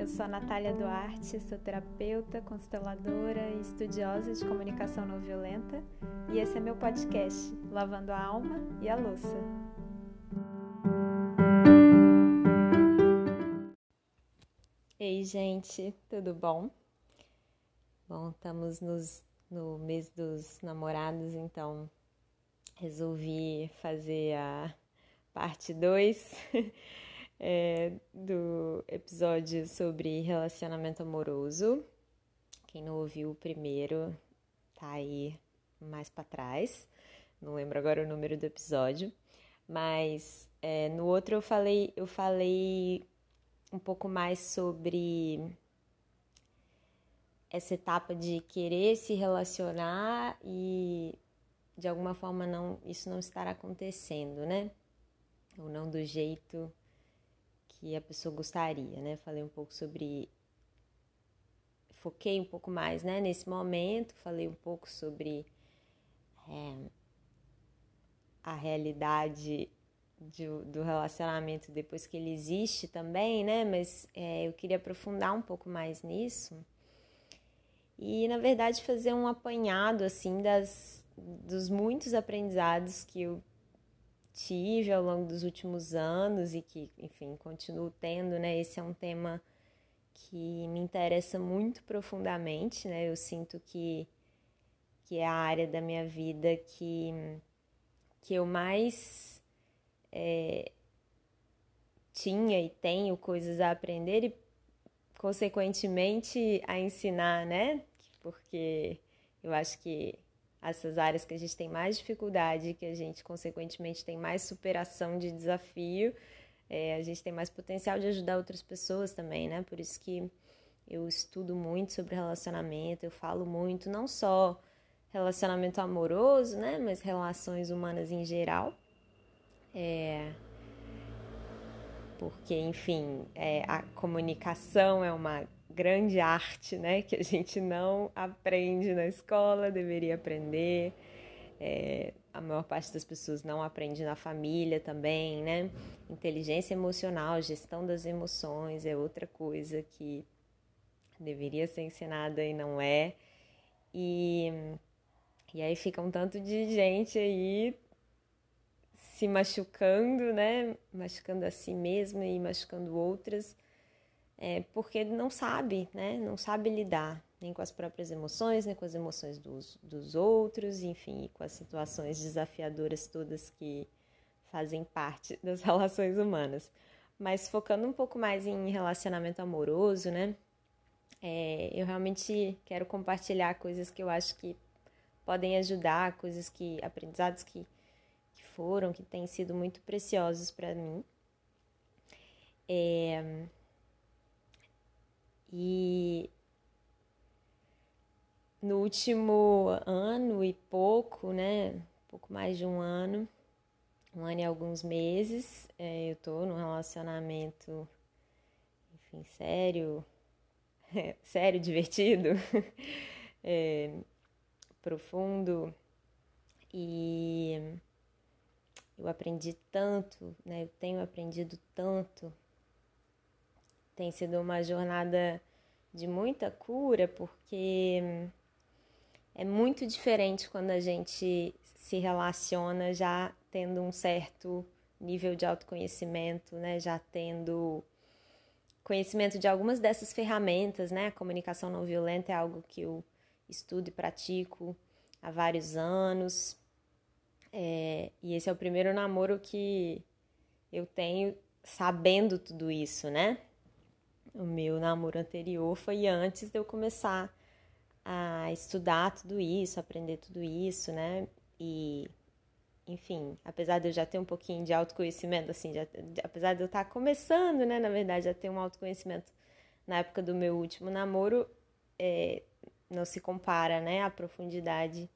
eu sou a Natália Duarte, sou terapeuta, consteladora e estudiosa de comunicação não violenta e esse é meu podcast, Lavando a Alma e a Louça. Ei, gente, tudo bom? Bom, estamos nos, no mês dos namorados, então resolvi fazer a parte 2 é, do episódio sobre relacionamento amoroso. Quem não ouviu o primeiro, tá aí mais para trás. Não lembro agora o número do episódio, mas é, no outro eu falei, eu falei um pouco mais sobre essa etapa de querer se relacionar e de alguma forma não isso não estar acontecendo, né? ou não do jeito que a pessoa gostaria, né? Falei um pouco sobre foquei um pouco mais, né, nesse momento, falei um pouco sobre é, a realidade de, do relacionamento depois que ele existe também, né? Mas é, eu queria aprofundar um pouco mais nisso e, na verdade, fazer um apanhado assim das dos muitos aprendizados que eu tive ao longo dos últimos anos e que, enfim, continuo tendo, né? Esse é um tema que me interessa muito profundamente, né? Eu sinto que, que é a área da minha vida que, que eu mais é, tinha e tenho coisas a aprender e, consequentemente, a ensinar, né? Porque eu acho que essas áreas que a gente tem mais dificuldade, que a gente, consequentemente, tem mais superação de desafio, é, a gente tem mais potencial de ajudar outras pessoas também, né? Por isso que eu estudo muito sobre relacionamento, eu falo muito, não só relacionamento amoroso, né? Mas relações humanas em geral. É, porque, enfim, é, a comunicação é uma grande arte, né? Que a gente não aprende na escola, deveria aprender. É, a maior parte das pessoas não aprende na família também, né? Inteligência emocional, gestão das emoções é outra coisa que deveria ser ensinada e não é. E, e aí fica um tanto de gente aí se machucando, né? Machucando a si mesma e machucando outras é, porque não sabe, né? Não sabe lidar nem com as próprias emoções, nem com as emoções dos, dos outros, enfim, com as situações desafiadoras todas que fazem parte das relações humanas. Mas focando um pouco mais em relacionamento amoroso, né? É, eu realmente quero compartilhar coisas que eu acho que podem ajudar, coisas que, aprendizados que, que foram, que têm sido muito preciosos para mim. É, e no último ano e pouco, né? Pouco mais de um ano, um ano e alguns meses, é, eu tô num relacionamento, enfim, sério, sério, divertido, é, profundo e eu aprendi tanto, né? Eu tenho aprendido tanto tem sido uma jornada de muita cura, porque é muito diferente quando a gente se relaciona já tendo um certo nível de autoconhecimento, né? Já tendo conhecimento de algumas dessas ferramentas, né? A comunicação não violenta é algo que eu estudo e pratico há vários anos. É, e esse é o primeiro namoro que eu tenho sabendo tudo isso, né? O meu namoro anterior foi antes de eu começar a estudar tudo isso, aprender tudo isso, né? E, enfim, apesar de eu já ter um pouquinho de autoconhecimento, assim, já, apesar de eu estar começando, né, na verdade, já ter um autoconhecimento na época do meu último namoro, é, não se compara, né, a profundidade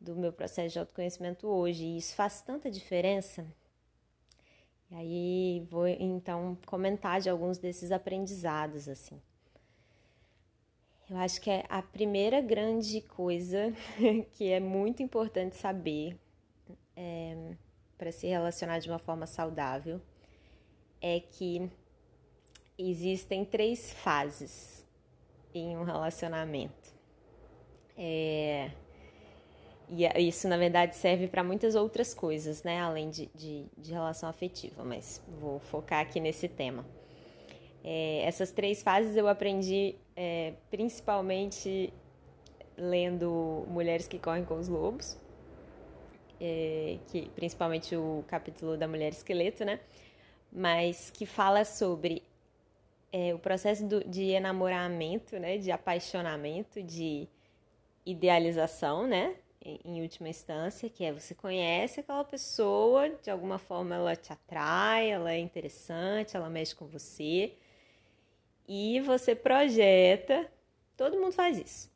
do meu processo de autoconhecimento hoje. E isso faz tanta diferença e aí vou então comentar de alguns desses aprendizados assim. Eu acho que é a primeira grande coisa que é muito importante saber é, para se relacionar de uma forma saudável é que existem três fases em um relacionamento. É, e isso, na verdade, serve para muitas outras coisas, né? Além de, de, de, relação afetiva, mas vou focar aqui nesse tema. É, essas três fases eu aprendi é, principalmente lendo Mulheres que Correm com os Lobos, é, que principalmente o capítulo da Mulher Esqueleto, né? Mas que fala sobre é, o processo do, de enamoramento, né? De apaixonamento, de idealização, né? Em, última instância, que é você conhece aquela pessoa, de alguma forma ela te atrai, ela é interessante, ela mexe com você e você projeta. Todo mundo faz isso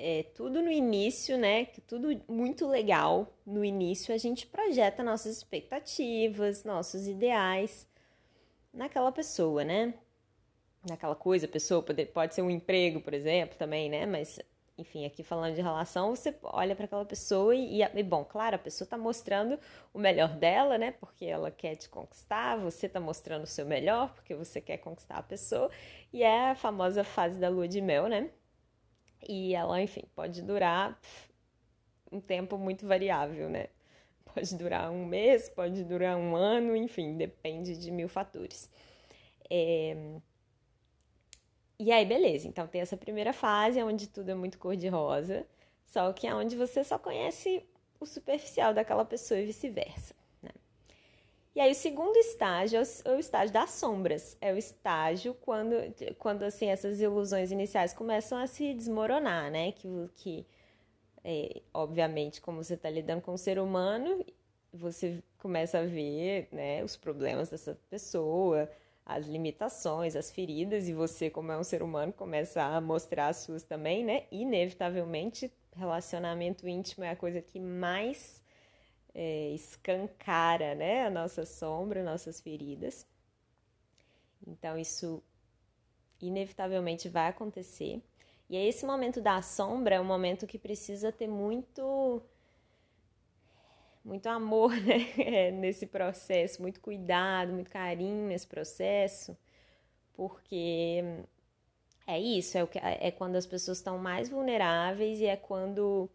é, tudo no início, né? Tudo muito legal. No início a gente projeta nossas expectativas, nossos ideais naquela pessoa, né? Naquela coisa, pessoa pode, pode ser um emprego, por exemplo, também, né? Mas enfim, aqui falando de relação, você olha para aquela pessoa e, e, bom, claro, a pessoa está mostrando o melhor dela, né? Porque ela quer te conquistar, você está mostrando o seu melhor porque você quer conquistar a pessoa, e é a famosa fase da lua de mel, né? E ela, enfim, pode durar um tempo muito variável, né? Pode durar um mês, pode durar um ano, enfim, depende de mil fatores. É... E aí, beleza. Então, tem essa primeira fase, onde tudo é muito cor-de-rosa, só que é onde você só conhece o superficial daquela pessoa e vice-versa. E aí o segundo estágio é, é o estágio das sombras. É o estágio quando, quando assim, essas ilusões iniciais começam a se desmoronar, né? Que, que é, obviamente, como você está lidando com o ser humano, você começa a ver né, os problemas dessa pessoa, as limitações, as feridas, e você, como é um ser humano, começa a mostrar as suas também, né? Inevitavelmente, relacionamento íntimo é a coisa que mais é, escancara né, a nossa sombra, nossas feridas. Então, isso inevitavelmente vai acontecer. E é esse momento da sombra é um momento que precisa ter muito muito amor né? É, nesse processo, muito cuidado, muito carinho nesse processo, porque é isso, é, o que, é quando as pessoas estão mais vulneráveis e é quando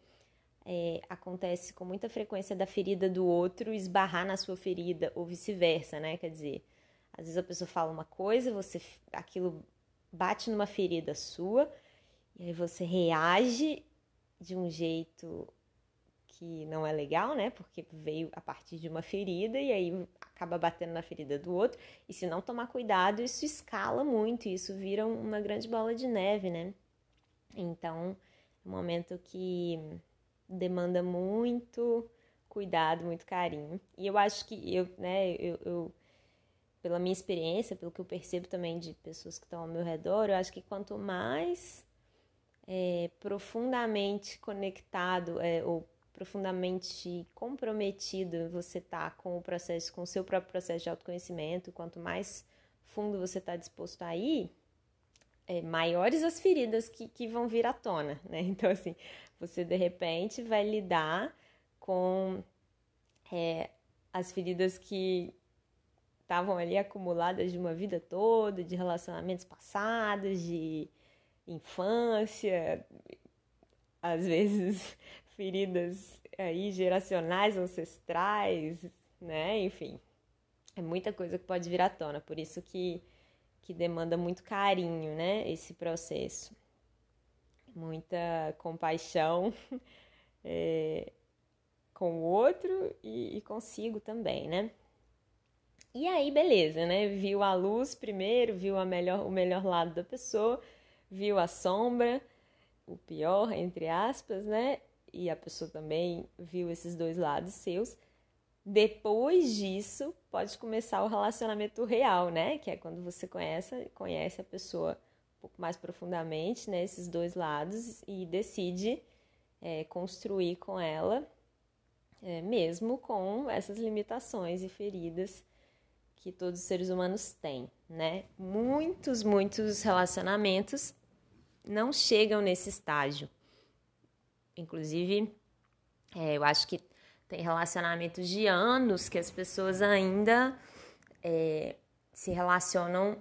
é, acontece com muita frequência da ferida do outro esbarrar na sua ferida ou vice-versa, né? Quer dizer, às vezes a pessoa fala uma coisa, você aquilo bate numa ferida sua e aí você reage de um jeito que não é legal, né? Porque veio a partir de uma ferida e aí acaba batendo na ferida do outro. E se não tomar cuidado, isso escala muito, isso vira uma grande bola de neve, né? Então, é um momento que demanda muito cuidado, muito carinho. E eu acho que eu, né, eu, eu, pela minha experiência, pelo que eu percebo também de pessoas que estão ao meu redor, eu acho que quanto mais é, profundamente conectado é, ou profundamente comprometido você está com o processo, com o seu próprio processo de autoconhecimento, quanto mais fundo você está disposto a ir, é, maiores as feridas que, que vão vir à tona, né? Então, assim, você de repente vai lidar com é, as feridas que estavam ali acumuladas de uma vida toda, de relacionamentos passados, de infância, às vezes feridas aí geracionais, ancestrais, né? Enfim, é muita coisa que pode vir à tona, por isso que, que demanda muito carinho, né? Esse processo muita compaixão é, com o outro e, e consigo também, né? E aí, beleza, né? Viu a luz primeiro, viu a melhor, o melhor lado da pessoa, viu a sombra, o pior, entre aspas, né? E a pessoa também viu esses dois lados seus. Depois disso, pode começar o relacionamento real, né? Que é quando você conhece, conhece a pessoa pouco mais profundamente né, esses dois lados e decide é, construir com ela, é, mesmo com essas limitações e feridas que todos os seres humanos têm, né? Muitos, muitos relacionamentos não chegam nesse estágio. Inclusive, é, eu acho que tem relacionamentos de anos que as pessoas ainda é, se relacionam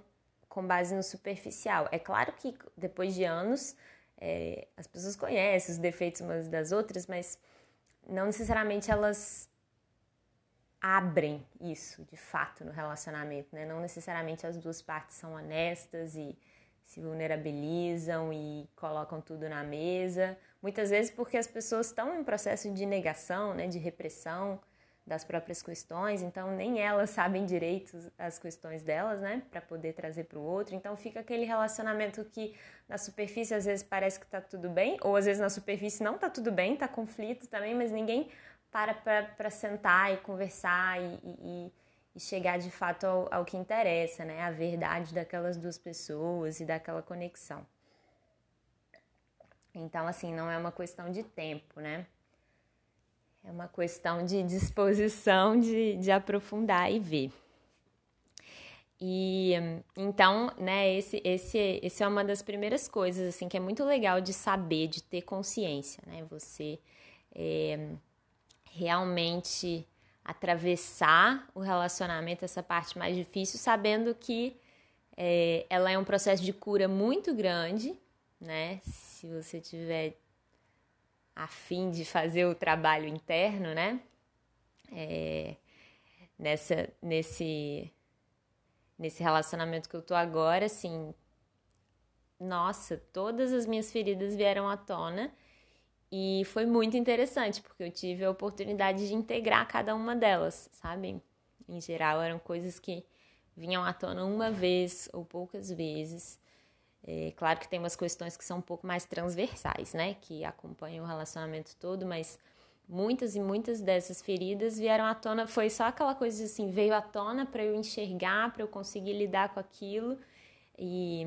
com base no superficial. É claro que depois de anos é, as pessoas conhecem os defeitos umas das outras, mas não necessariamente elas abrem isso de fato no relacionamento, né? Não necessariamente as duas partes são honestas e se vulnerabilizam e colocam tudo na mesa. Muitas vezes porque as pessoas estão em processo de negação, né, de repressão das próprias questões, então nem elas sabem direito as questões delas, né, para poder trazer para o outro. Então fica aquele relacionamento que na superfície às vezes parece que está tudo bem, ou às vezes na superfície não está tudo bem, está conflito também, mas ninguém para para sentar e conversar e, e, e chegar de fato ao, ao que interessa, né, a verdade daquelas duas pessoas e daquela conexão. Então, assim, não é uma questão de tempo, né? É uma questão de disposição de, de aprofundar e ver. E então, né, esse, esse, esse é uma das primeiras coisas, assim, que é muito legal de saber, de ter consciência, né? Você é, realmente atravessar o relacionamento, essa parte mais difícil, sabendo que é, ela é um processo de cura muito grande, né? Se você tiver a fim de fazer o trabalho interno, né? É, nessa, nesse, nesse relacionamento que eu tô agora, assim, nossa, todas as minhas feridas vieram à tona e foi muito interessante, porque eu tive a oportunidade de integrar cada uma delas, sabe? Em geral, eram coisas que vinham à tona uma vez ou poucas vezes. É, claro que tem umas questões que são um pouco mais transversais, né? Que acompanham o relacionamento todo, mas muitas e muitas dessas feridas vieram à tona. Foi só aquela coisa assim, veio à tona para eu enxergar, para eu conseguir lidar com aquilo. E,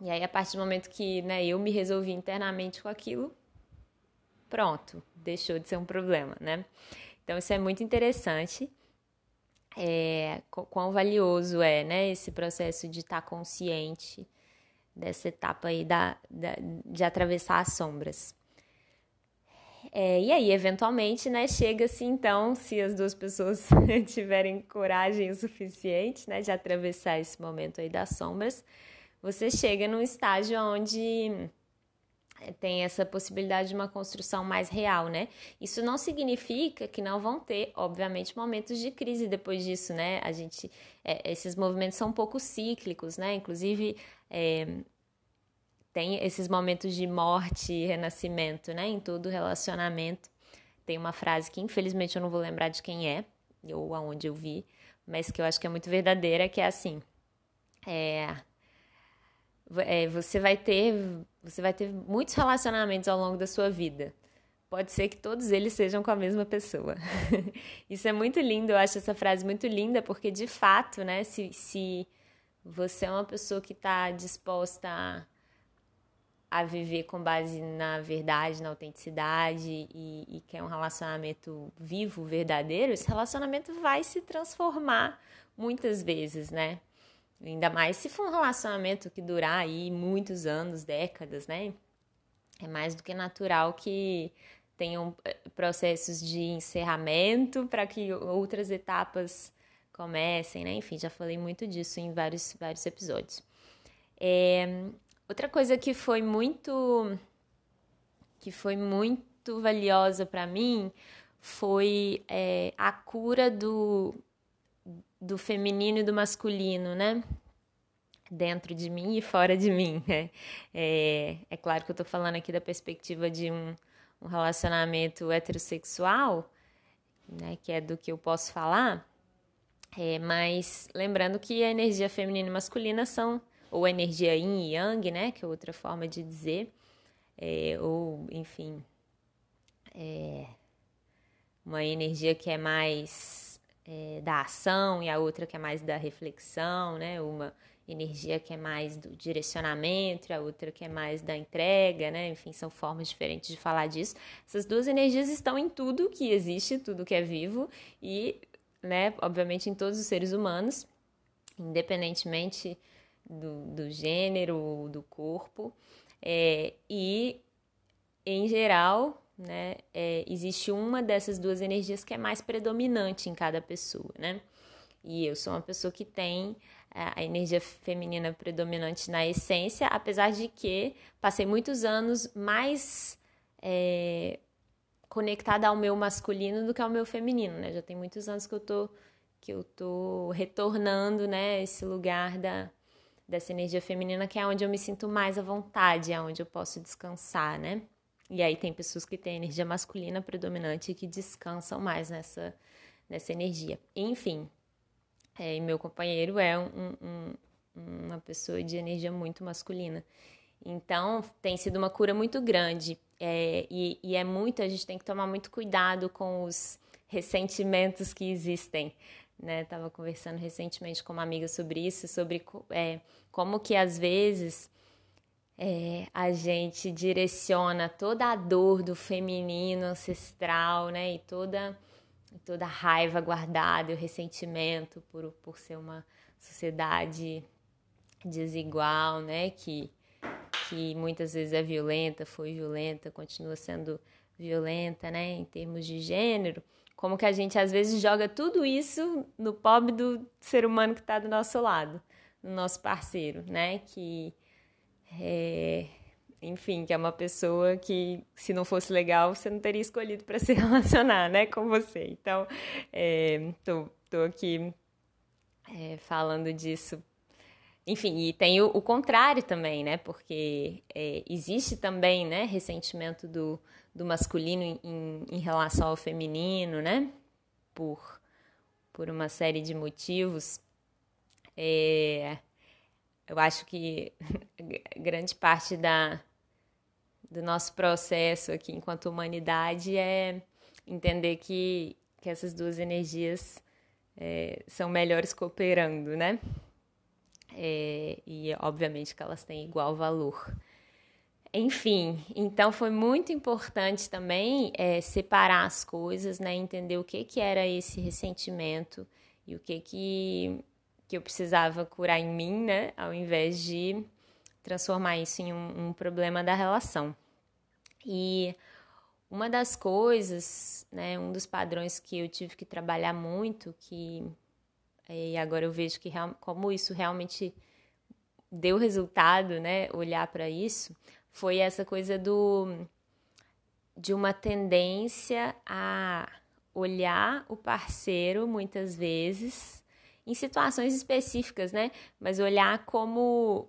e aí, a partir do momento que né, eu me resolvi internamente com aquilo, pronto, deixou de ser um problema, né? Então, isso é muito interessante. É, quão valioso é, né, esse processo de estar consciente dessa etapa aí da, da de atravessar as sombras. É, e aí, eventualmente, né, chega-se então, se as duas pessoas tiverem coragem o suficiente, né, de atravessar esse momento aí das sombras, você chega num estágio onde tem essa possibilidade de uma construção mais real, né? Isso não significa que não vão ter, obviamente, momentos de crise depois disso, né? A gente, é, esses movimentos são um pouco cíclicos, né? Inclusive, é, tem esses momentos de morte e renascimento, né? Em todo relacionamento. Tem uma frase que infelizmente eu não vou lembrar de quem é, ou aonde eu vi, mas que eu acho que é muito verdadeira, que é assim. É, é, você vai ter você vai ter muitos relacionamentos ao longo da sua vida. Pode ser que todos eles sejam com a mesma pessoa. Isso é muito lindo, eu acho essa frase muito linda, porque de fato, né, se, se você é uma pessoa que está disposta a a viver com base na verdade, na autenticidade e, e quer um relacionamento vivo, verdadeiro, esse relacionamento vai se transformar muitas vezes, né? Ainda mais se for um relacionamento que durar aí muitos anos, décadas, né? É mais do que natural que tenham eh, processos de encerramento para que outras etapas comecem, né? Enfim, já falei muito disso em vários, vários episódios. É, Outra coisa que foi muito que foi muito valiosa para mim foi é, a cura do, do feminino e do masculino, né? Dentro de mim e fora de mim. Né? É, é claro que eu estou falando aqui da perspectiva de um, um relacionamento heterossexual, né? Que é do que eu posso falar. É, mas lembrando que a energia feminina e masculina são ou energia yin e yang, né, que é outra forma de dizer, é, ou enfim, é, uma energia que é mais é, da ação e a outra que é mais da reflexão, né, uma energia que é mais do direcionamento, a outra que é mais da entrega, né? Enfim, são formas diferentes de falar disso. Essas duas energias estão em tudo que existe, tudo que é vivo e, né, obviamente em todos os seres humanos, independentemente do, do gênero, do corpo, é, e em geral, né, é, existe uma dessas duas energias que é mais predominante em cada pessoa, né? E eu sou uma pessoa que tem a energia feminina predominante na essência, apesar de que passei muitos anos mais é, conectada ao meu masculino do que ao meu feminino, né? Já tem muitos anos que eu tô que eu tô retornando, né, esse lugar da dessa energia feminina que é onde eu me sinto mais à vontade, é onde eu posso descansar, né? E aí tem pessoas que têm energia masculina predominante e que descansam mais nessa nessa energia. Enfim, é, meu companheiro é um, um, uma pessoa de energia muito masculina. Então, tem sido uma cura muito grande. É, e, e, é muito, a gente tem que tomar muito cuidado com os ressentimentos que existem. Né? Tava conversando recentemente com uma amiga sobre isso, sobre é, como que às vezes é, a gente direciona toda a dor do feminino ancestral, né? E toda toda a raiva guardada e o ressentimento por, por ser uma sociedade desigual, né? Que, que muitas vezes é violenta, foi violenta, continua sendo violenta, né? Em termos de gênero. Como que a gente às vezes joga tudo isso no pobre do ser humano que está do nosso lado, no nosso parceiro, né? Que é, enfim, que é uma pessoa que, se não fosse legal, você não teria escolhido para se relacionar, né, com você. Então, é, tô, tô aqui é, falando disso. Enfim, e tem o, o contrário também, né, porque é, existe também, né, ressentimento do, do masculino em, em relação ao feminino, né, por, por uma série de motivos. É, eu acho que grande parte da, do nosso processo aqui enquanto humanidade é entender que, que essas duas energias é, são melhores cooperando, né? É, e obviamente que elas têm igual valor. Enfim, então foi muito importante também é, separar as coisas, né? Entender o que, que era esse ressentimento e o que, que, que eu precisava curar em mim, né? Ao invés de transformar isso em um, um problema da relação. E uma das coisas, né, um dos padrões que eu tive que trabalhar muito, que e agora eu vejo que como isso realmente deu resultado, né, olhar para isso, foi essa coisa do de uma tendência a olhar o parceiro muitas vezes em situações específicas, né? Mas olhar como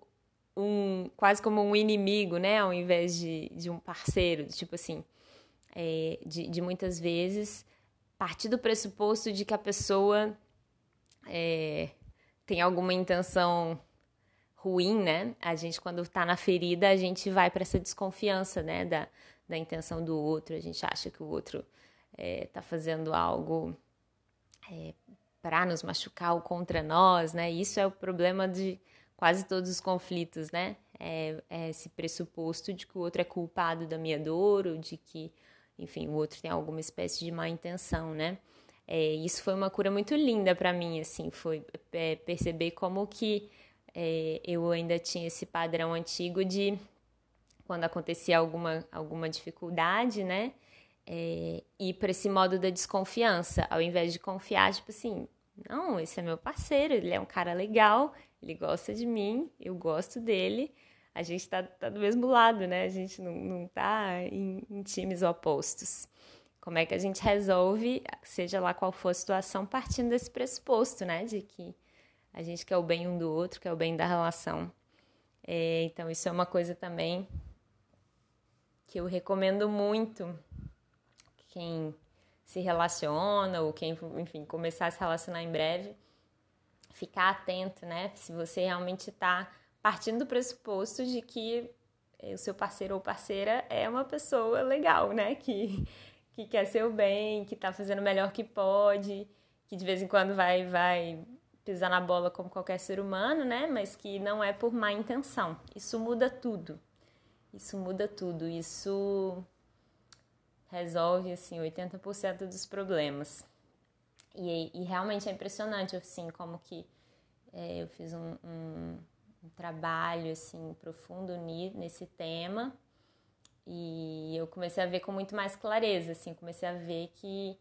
um quase como um inimigo, né? Ao invés de, de um parceiro, tipo assim, é, de, de muitas vezes partir do pressuposto de que a pessoa é, tem alguma intenção ruim, né? A gente, quando está na ferida, a gente vai para essa desconfiança, né? Da, da intenção do outro, a gente acha que o outro está é, fazendo algo é, para nos machucar ou contra nós, né? Isso é o problema de quase todos os conflitos, né? É, é, esse pressuposto de que o outro é culpado da minha dor ou de que, enfim, o outro tem alguma espécie de má intenção, né? É, isso foi uma cura muito linda para mim, assim, foi é, perceber como que é, eu ainda tinha esse padrão antigo de quando acontecia alguma, alguma dificuldade, né? É, ir para esse modo da desconfiança, ao invés de confiar, tipo assim, não, esse é meu parceiro, ele é um cara legal, ele gosta de mim, eu gosto dele. A gente está tá do mesmo lado, né? A gente não, não tá em, em times opostos. Como é que a gente resolve, seja lá qual for a situação, partindo desse pressuposto, né? De que a gente quer o bem um do outro, quer o bem da relação. É, então, isso é uma coisa também que eu recomendo muito quem se relaciona ou quem, enfim, começar a se relacionar em breve, ficar atento, né? Se você realmente está partindo do pressuposto de que o seu parceiro ou parceira é uma pessoa legal, né? Que, que quer seu bem, que está fazendo o melhor que pode, que de vez em quando vai, vai pisar na bola como qualquer ser humano, né? Mas que não é por má intenção. Isso muda tudo. Isso muda tudo. Isso resolve assim 80% dos problemas. E, e, realmente é impressionante assim como que é, eu fiz um, um, um, trabalho assim profundo nesse tema e eu comecei a ver com muito mais clareza assim comecei a ver que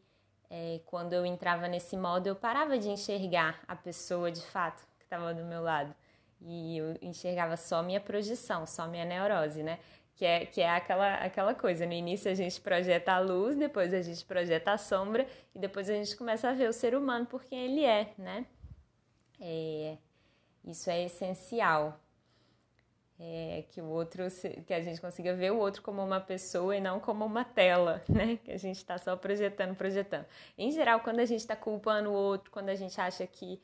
é, quando eu entrava nesse modo eu parava de enxergar a pessoa de fato que estava do meu lado. E eu enxergava só minha projeção, só minha neurose, né? Que é, que é aquela, aquela coisa. No início a gente projeta a luz, depois a gente projeta a sombra e depois a gente começa a ver o ser humano por quem ele é, né? É, isso é essencial. É, que o outro, que a gente consiga ver o outro como uma pessoa e não como uma tela, né? Que a gente está só projetando, projetando. Em geral, quando a gente está culpando o outro, quando a gente acha que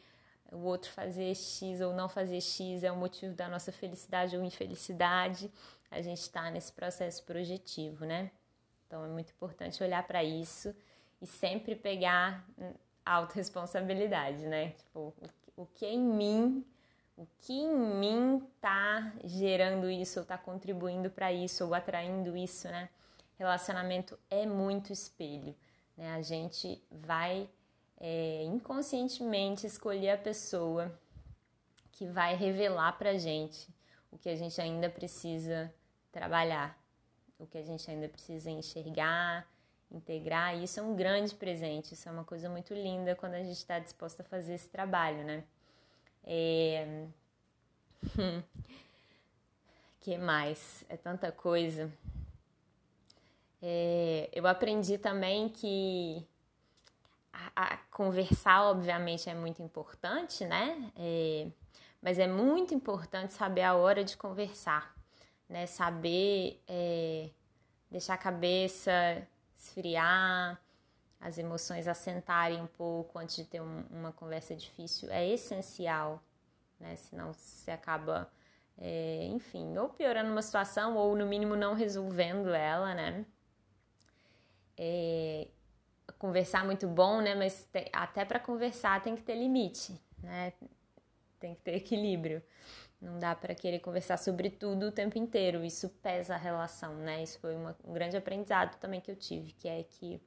o outro fazer X ou não fazer X é o motivo da nossa felicidade ou infelicidade, a gente está nesse processo projetivo, né? Então é muito importante olhar para isso e sempre pegar autorresponsabilidade, né? Tipo, o que em mim, o que em mim tá gerando isso, ou tá contribuindo para isso, ou atraindo isso, né? Relacionamento é muito espelho, né? A gente vai é, inconscientemente escolher a pessoa que vai revelar pra gente o que a gente ainda precisa trabalhar, o que a gente ainda precisa enxergar, integrar. E isso é um grande presente, isso é uma coisa muito linda quando a gente está disposta a fazer esse trabalho, né? É... que mais? É tanta coisa. É... Eu aprendi também que a, conversar, obviamente, é muito importante, né? É... Mas é muito importante saber a hora de conversar, né? Saber é... deixar a cabeça esfriar, as emoções assentarem um pouco antes de ter um, uma conversa difícil é essencial, né? Senão você acaba, é, enfim, ou piorando uma situação ou no mínimo não resolvendo ela, né? É, conversar muito bom, né? Mas até para conversar tem que ter limite, né? Tem que ter equilíbrio. Não dá para querer conversar sobre tudo o tempo inteiro. Isso pesa a relação, né? Isso foi uma, um grande aprendizado também que eu tive, que é que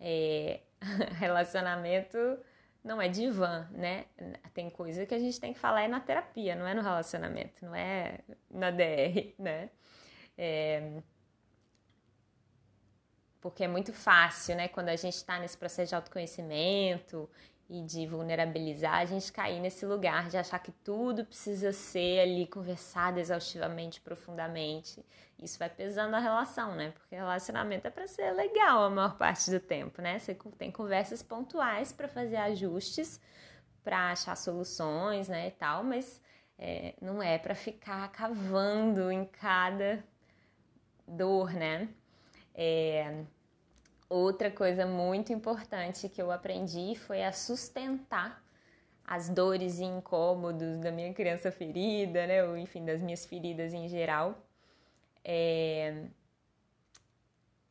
é, relacionamento não é divã, né? Tem coisa que a gente tem que falar é na terapia, não é no relacionamento, não é na DR, né? É, porque é muito fácil, né? Quando a gente está nesse processo de autoconhecimento e de vulnerabilizar, a gente cair nesse lugar de achar que tudo precisa ser ali conversado exaustivamente, profundamente. Isso vai pesando a relação, né? Porque relacionamento é para ser legal a maior parte do tempo, né? Você tem conversas pontuais para fazer ajustes, para achar soluções, né, e tal, mas é, não é para ficar cavando em cada dor, né? É, Outra coisa muito importante que eu aprendi foi a sustentar as dores e incômodos da minha criança ferida, né? Ou enfim, das minhas feridas em geral, é...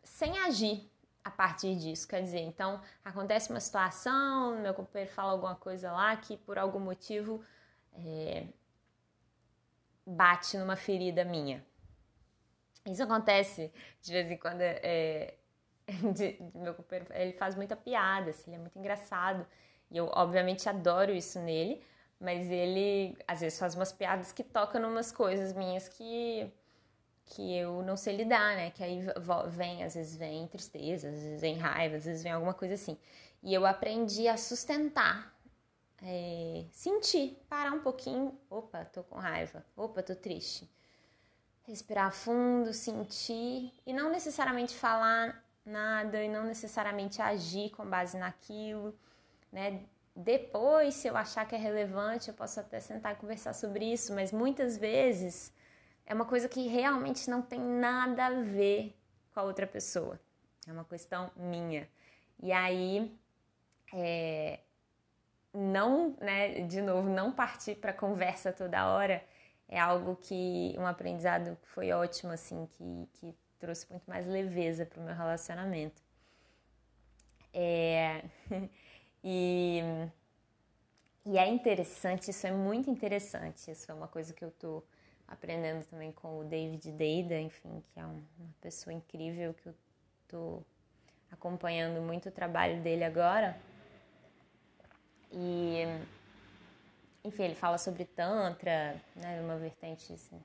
sem agir a partir disso. Quer dizer, então acontece uma situação, meu companheiro fala alguma coisa lá que por algum motivo é... bate numa ferida minha. Isso acontece de vez em quando. É de, de meu companheiro, ele faz muita piada, assim, ele é muito engraçado. E eu, obviamente, adoro isso nele, mas ele, às vezes, faz umas piadas que tocam umas coisas minhas que, que eu não sei lidar, né? Que aí vem, às vezes, vem tristeza, às vezes vem raiva, às vezes vem alguma coisa assim. E eu aprendi a sustentar, é, sentir, parar um pouquinho. Opa, tô com raiva. Opa, tô triste. Respirar fundo, sentir e não necessariamente falar nada e não necessariamente agir com base naquilo, né? Depois, se eu achar que é relevante, eu posso até sentar e conversar sobre isso, mas muitas vezes é uma coisa que realmente não tem nada a ver com a outra pessoa. É uma questão minha. E aí, é, não, né, de novo, não partir para conversa toda hora é algo que, um aprendizado que foi ótimo, assim, que, que trouxe muito mais leveza para o meu relacionamento. É... e... e é interessante, isso é muito interessante. Isso é uma coisa que eu estou aprendendo também com o David Deida, enfim, que é uma pessoa incrível que eu estou acompanhando muito o trabalho dele agora. E, enfim, ele fala sobre Tantra, né, uma vertente assim,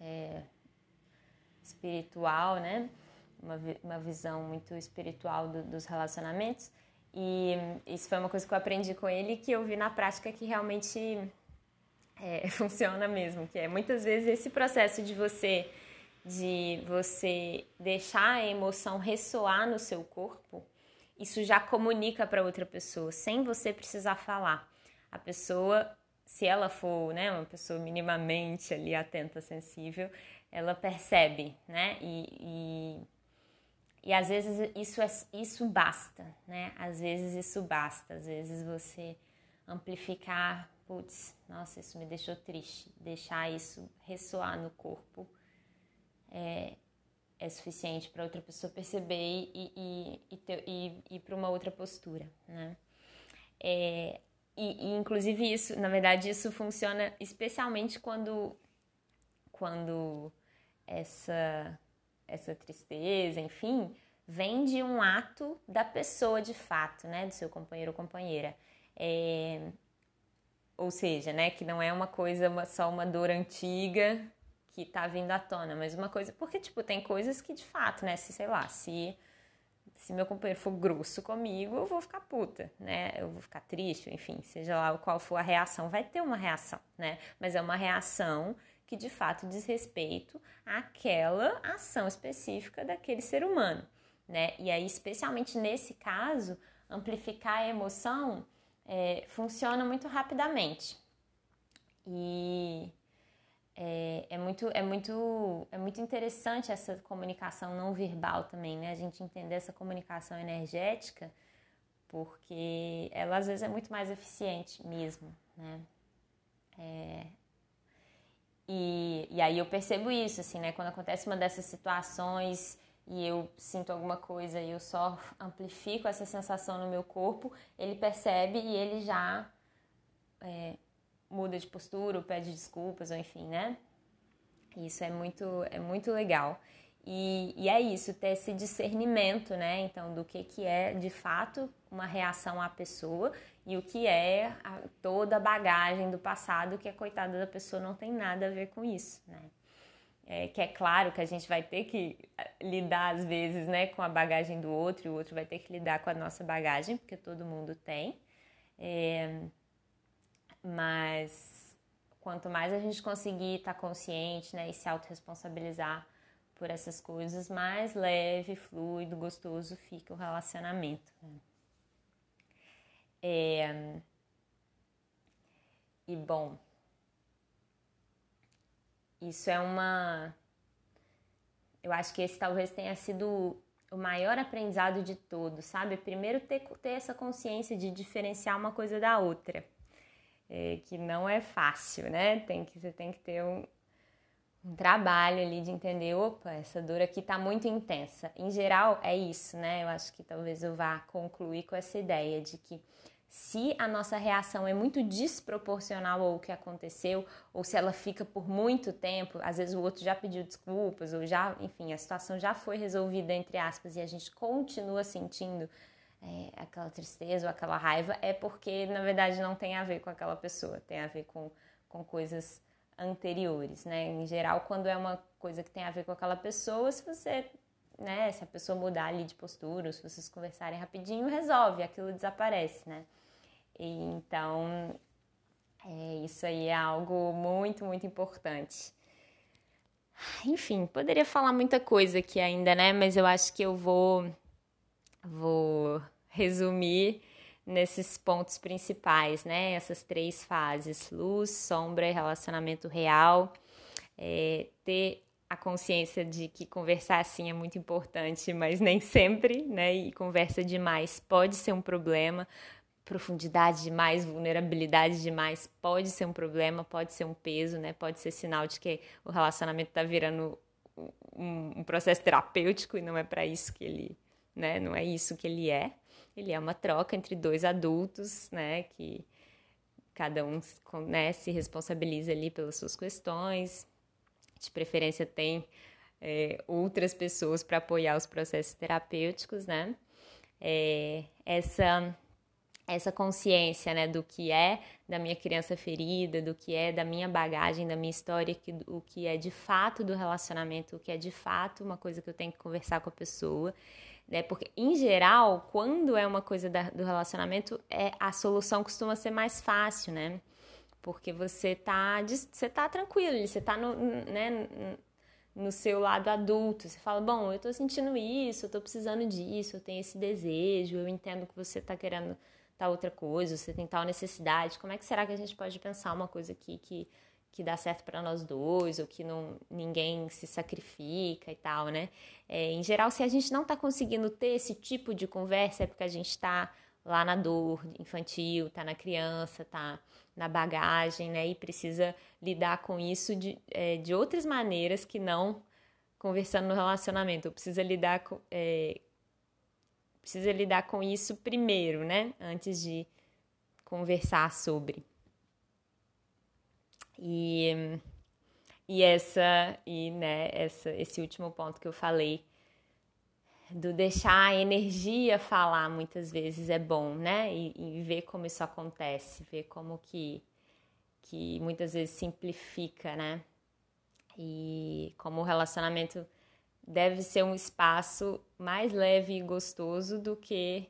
é, espiritual, né? Uma, uma visão muito espiritual do, dos relacionamentos. E isso foi uma coisa que eu aprendi com ele que eu vi na prática que realmente é, funciona mesmo, que é muitas vezes esse processo de você de você deixar a emoção ressoar no seu corpo, isso já comunica para outra pessoa, sem você precisar falar. A pessoa, se ela for, né, uma pessoa minimamente ali atenta, sensível, ela percebe, né? E, e, e às vezes isso, é, isso basta, né? Às vezes isso basta, às vezes você amplificar, putz, nossa, isso me deixou triste, deixar isso ressoar no corpo é, é suficiente para outra pessoa perceber e, e, e, e, e para uma outra postura, né? É, e, e, inclusive isso, na verdade, isso funciona especialmente quando, quando essa, essa tristeza, enfim, vem de um ato da pessoa de fato, né? Do seu companheiro ou companheira. É, ou seja, né, que não é uma coisa, uma, só uma dor antiga que tá vindo à tona, mas uma coisa, porque tipo, tem coisas que de fato, né, se sei lá, se se meu companheiro for grosso comigo, eu vou ficar puta, né? Eu vou ficar triste, enfim, seja lá qual for a reação, vai ter uma reação, né? Mas é uma reação que de fato diz respeito àquela ação específica daquele ser humano, né? E aí, especialmente nesse caso, amplificar a emoção é, funciona muito rapidamente. E é, é, muito, é, muito, é muito interessante essa comunicação não verbal também, né? A gente entender essa comunicação energética, porque ela às vezes é muito mais eficiente mesmo, né? É, e, e aí eu percebo isso, assim, né? Quando acontece uma dessas situações e eu sinto alguma coisa e eu só amplifico essa sensação no meu corpo, ele percebe e ele já é, muda de postura, ou pede desculpas, ou enfim, né? Isso é muito, é muito legal. E, e, é isso, ter esse discernimento, né? Então, do que, que é de fato uma reação à pessoa e o que é a, toda a bagagem do passado que a coitada da pessoa não tem nada a ver com isso, né? É, que é claro que a gente vai ter que eh, lidar às vezes, né, com a bagagem do outro e o outro vai ter que lidar com a nossa bagagem, porque todo mundo tem. É, mas quanto mais a gente conseguir estar tá consciente né, e se autorresponsabilizar por essas coisas, mais leve, fluido, gostoso fica o relacionamento. Né? É... E bom, isso é uma. Eu acho que esse talvez tenha sido o maior aprendizado de todos, sabe? Primeiro ter, ter essa consciência de diferenciar uma coisa da outra é, que não é fácil, né? Tem que, você tem que ter um, um trabalho ali de entender, opa, essa dor aqui tá muito intensa. Em geral, é isso, né? Eu acho que talvez eu vá concluir com essa ideia de que se a nossa reação é muito desproporcional ao que aconteceu, ou se ela fica por muito tempo, às vezes o outro já pediu desculpas, ou já, enfim, a situação já foi resolvida, entre aspas, e a gente continua sentindo é, aquela tristeza ou aquela raiva, é porque na verdade não tem a ver com aquela pessoa, tem a ver com, com coisas anteriores, né? Em geral, quando é uma coisa que tem a ver com aquela pessoa, se você, né, se a pessoa mudar ali de postura, se vocês conversarem rapidinho, resolve, aquilo desaparece, né? E, então, é, isso aí é algo muito, muito importante. Enfim, poderia falar muita coisa aqui ainda, né? Mas eu acho que eu vou vou resumir nesses pontos principais, né? Essas três fases: luz, sombra e relacionamento real. É, ter a consciência de que conversar assim é muito importante, mas nem sempre, né? E conversa demais pode ser um problema. Profundidade demais, vulnerabilidade demais pode ser um problema, pode ser um peso, né? Pode ser sinal de que o relacionamento está virando um, um processo terapêutico e não é para isso que ele né? Não é isso que ele é. Ele é uma troca entre dois adultos, né? Que cada um né, se responsabiliza ali pelas suas questões. De preferência tem é, outras pessoas para apoiar os processos terapêuticos, né? É, essa essa consciência, né, do que é da minha criança ferida, do que é da minha bagagem, da minha história, que, o que é de fato do relacionamento, o que é de fato uma coisa que eu tenho que conversar com a pessoa né? Porque, em geral, quando é uma coisa da, do relacionamento, é, a solução costuma ser mais fácil, né? Porque você tá, você tá tranquilo, você tá no, né, no seu lado adulto. Você fala, bom, eu tô sentindo isso, eu tô precisando disso, eu tenho esse desejo, eu entendo que você tá querendo tal outra coisa, você tem tal necessidade. Como é que será que a gente pode pensar uma coisa aqui que que dá certo para nós dois, ou que não, ninguém se sacrifica e tal, né? É, em geral, se a gente não está conseguindo ter esse tipo de conversa, é porque a gente está lá na dor infantil, está na criança, está na bagagem, né? E precisa lidar com isso de, é, de outras maneiras que não conversando no relacionamento. Precisa lidar com, é, precisa lidar com isso primeiro, né? Antes de conversar sobre. E, e essa e né, essa, esse último ponto que eu falei do deixar a energia falar muitas vezes é bom, né? E, e, ver como isso acontece, ver como que, que muitas vezes simplifica, né? E como o relacionamento deve ser um espaço mais leve e gostoso do que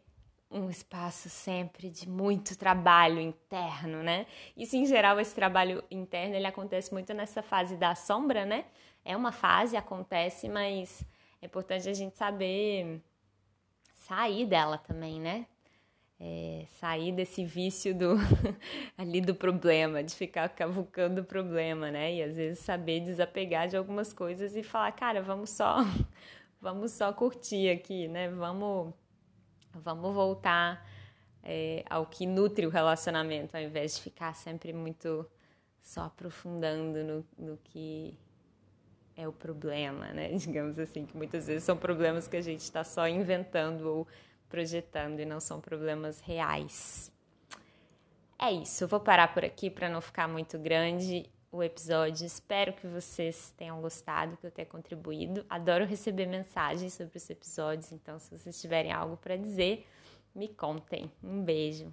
um espaço sempre de muito trabalho interno, né? Isso em geral esse trabalho interno ele acontece muito nessa fase da sombra, né? É uma fase acontece, mas é importante a gente saber sair dela também, né? É, sair desse vício do ali do problema, de ficar cavucando o problema, né? E às vezes saber desapegar de algumas coisas e falar, cara, vamos só vamos só curtir aqui, né? Vamos Vamos voltar é, ao que nutre o relacionamento, ao invés de ficar sempre muito só aprofundando no, no que é o problema, né? Digamos assim, que muitas vezes são problemas que a gente está só inventando ou projetando e não são problemas reais. É isso, eu vou parar por aqui para não ficar muito grande o episódio. Espero que vocês tenham gostado, que eu tenha contribuído. Adoro receber mensagens sobre os episódios, então se vocês tiverem algo para dizer, me contem. Um beijo.